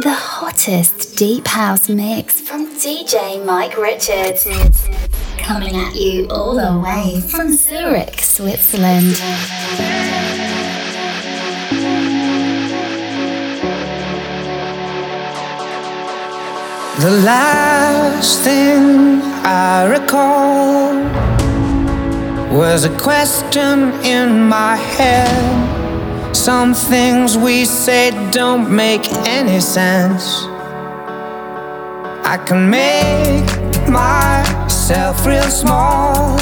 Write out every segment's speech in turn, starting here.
The hottest deep house mix from DJ Mike Richards. Coming at you all the way from Zurich, Switzerland. The last thing I recall was a question in my head. Some things we say don't make any sense. I can make myself real small,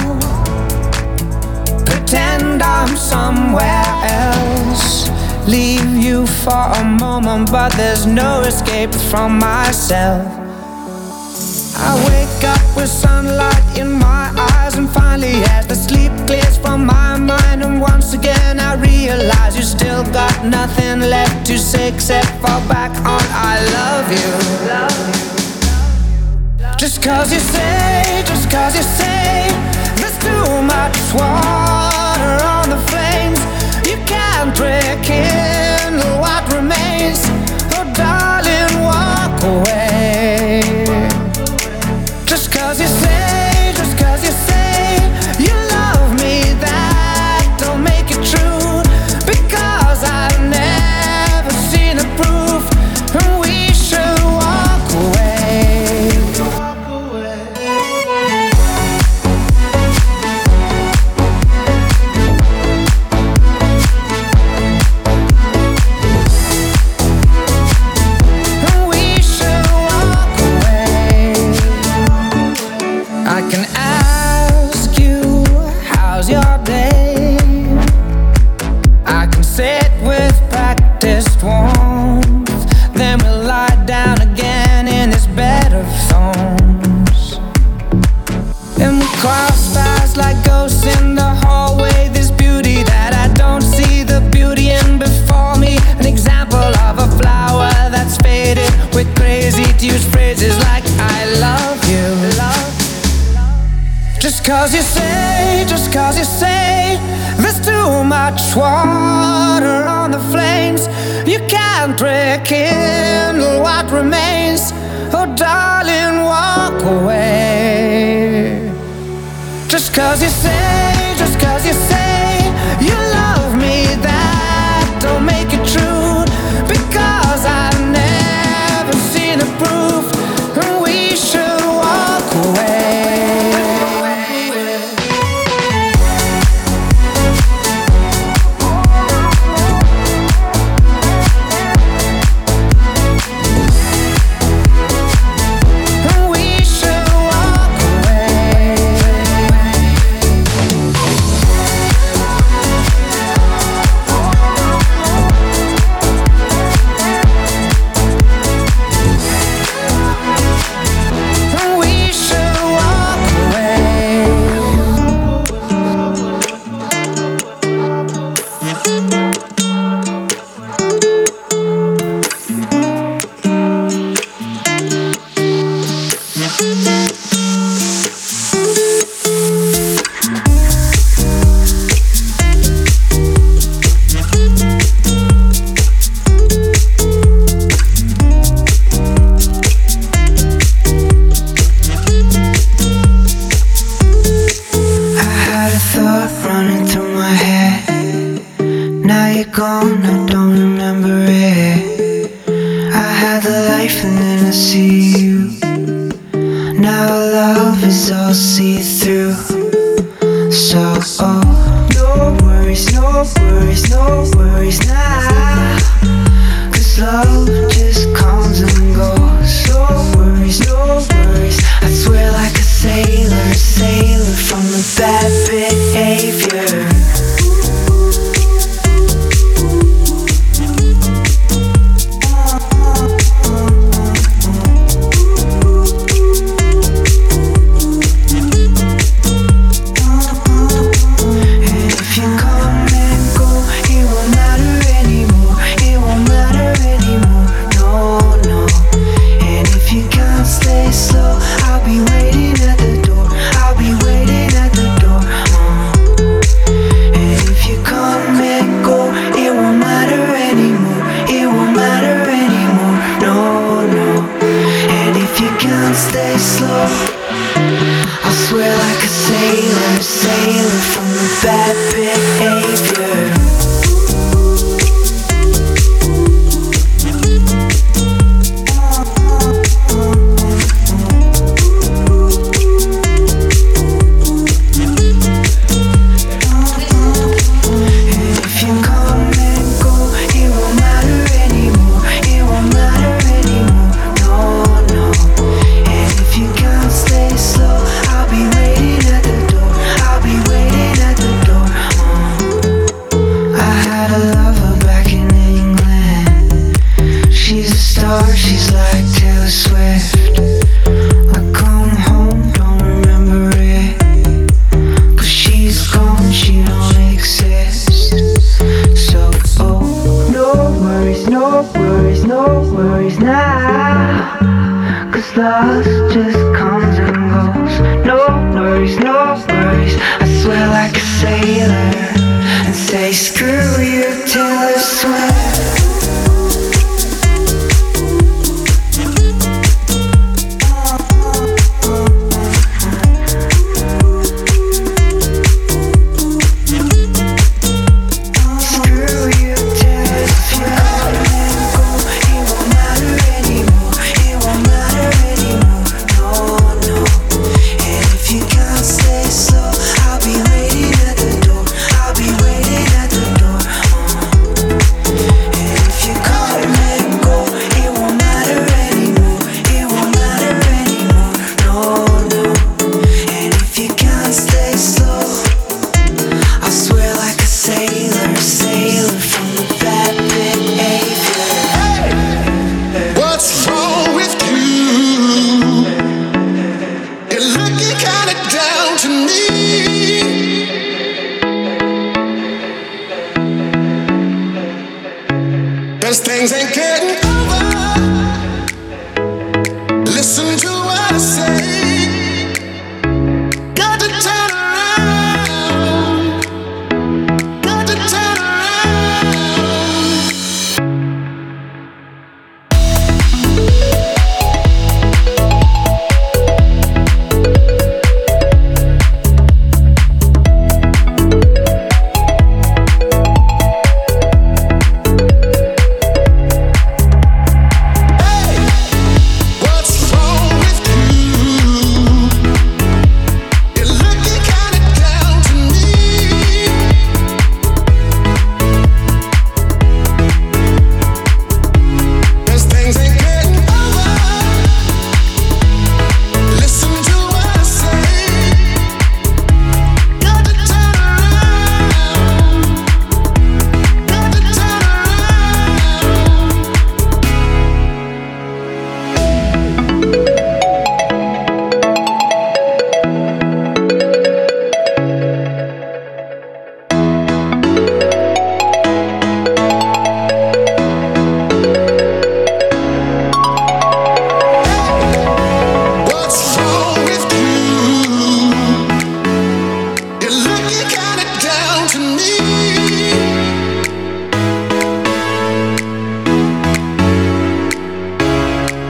pretend I'm somewhere else. Leave you for a moment, but there's no escape from myself. I wake up with sunlight in my eyes, and finally, as the sleep clears from my mind, and once again I realize you still got nothing left to say except fall back on I love you. Just cause you say, just cause you say, there's too much water on the flames, you can't in what remains. Oh, darling, walk away. Just cause you say, cause you say, just cause you say There's too much water on the flames. You can't in what remains. Oh darling, walk away. Just cause you say, just cause you say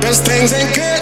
Cause things ain't good.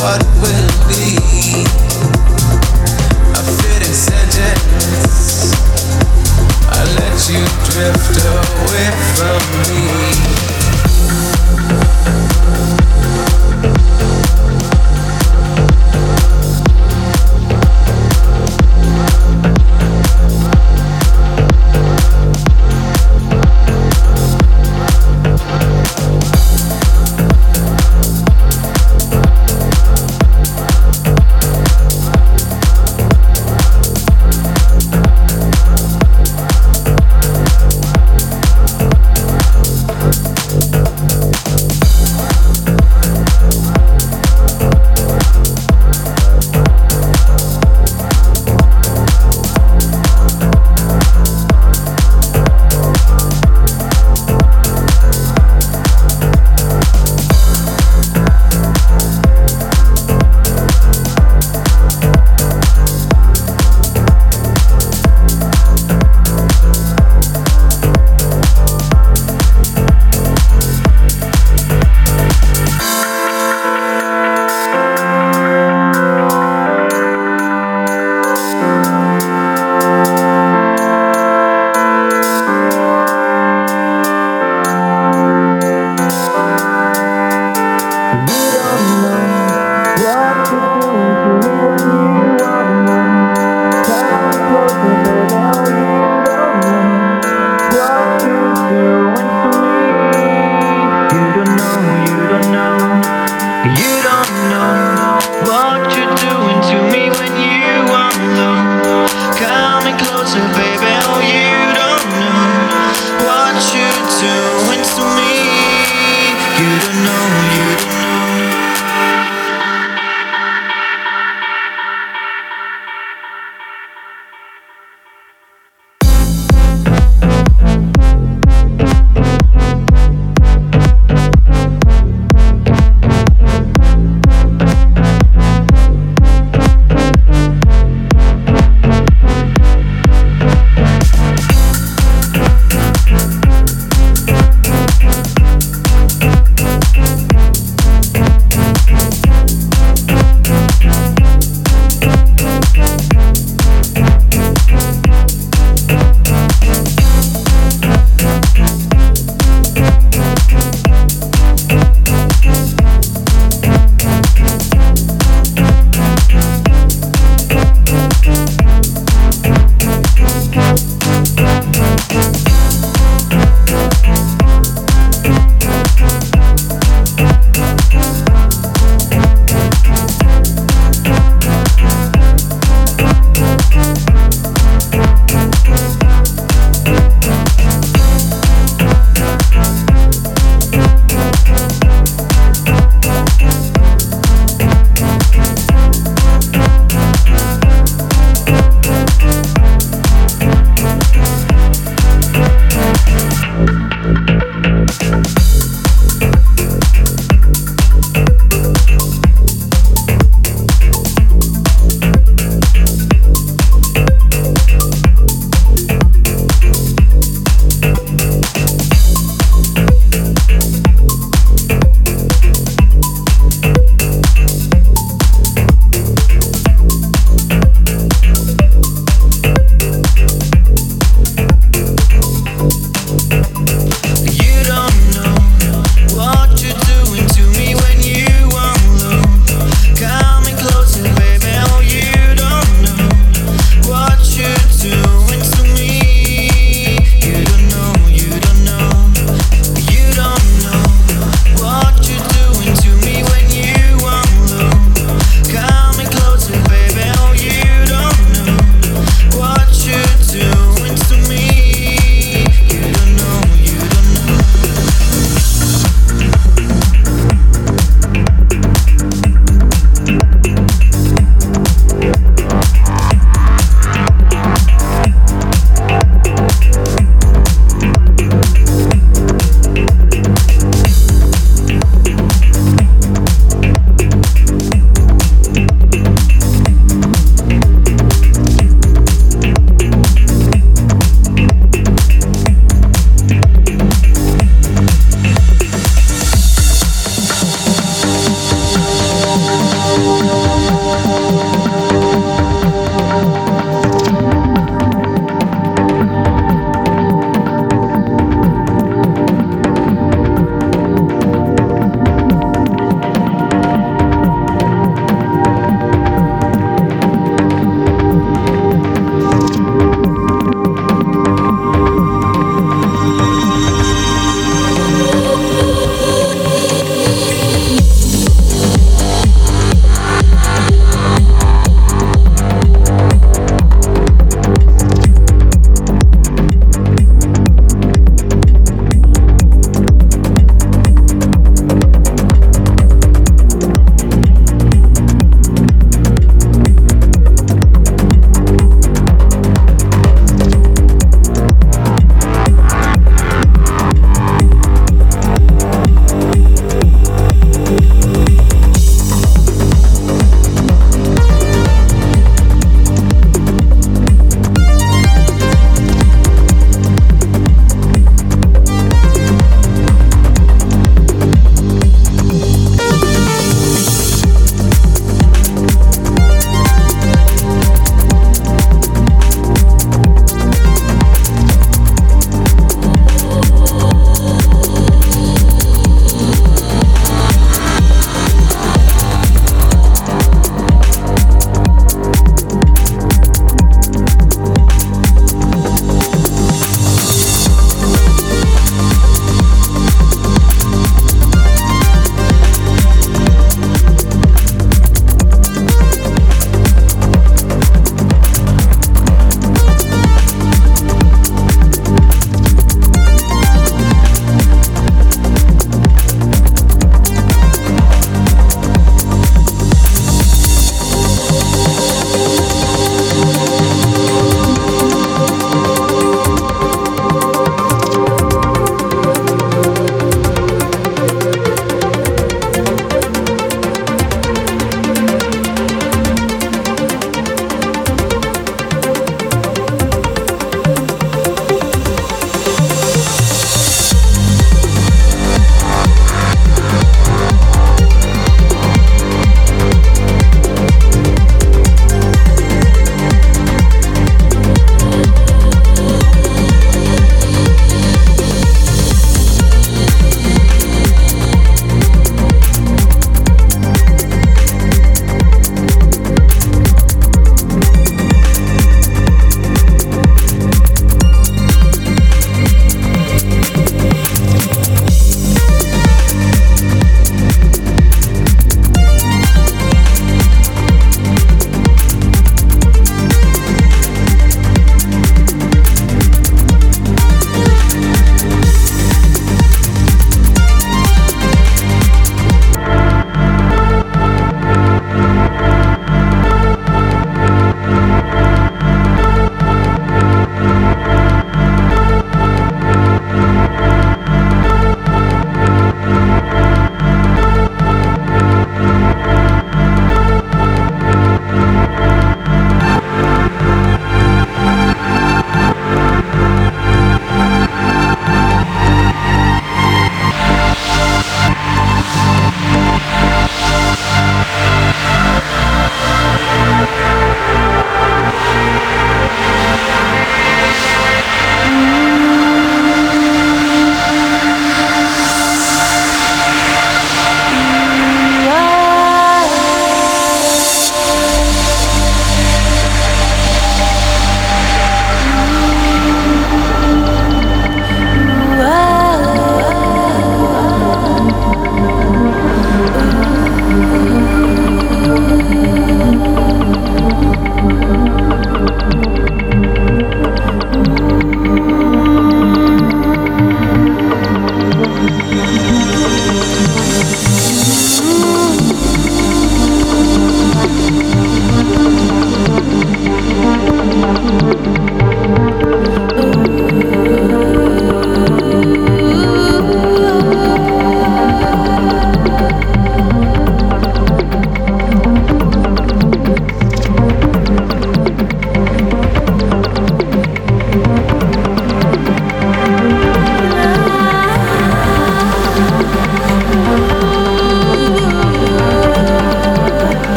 what will be. I let you drift away from.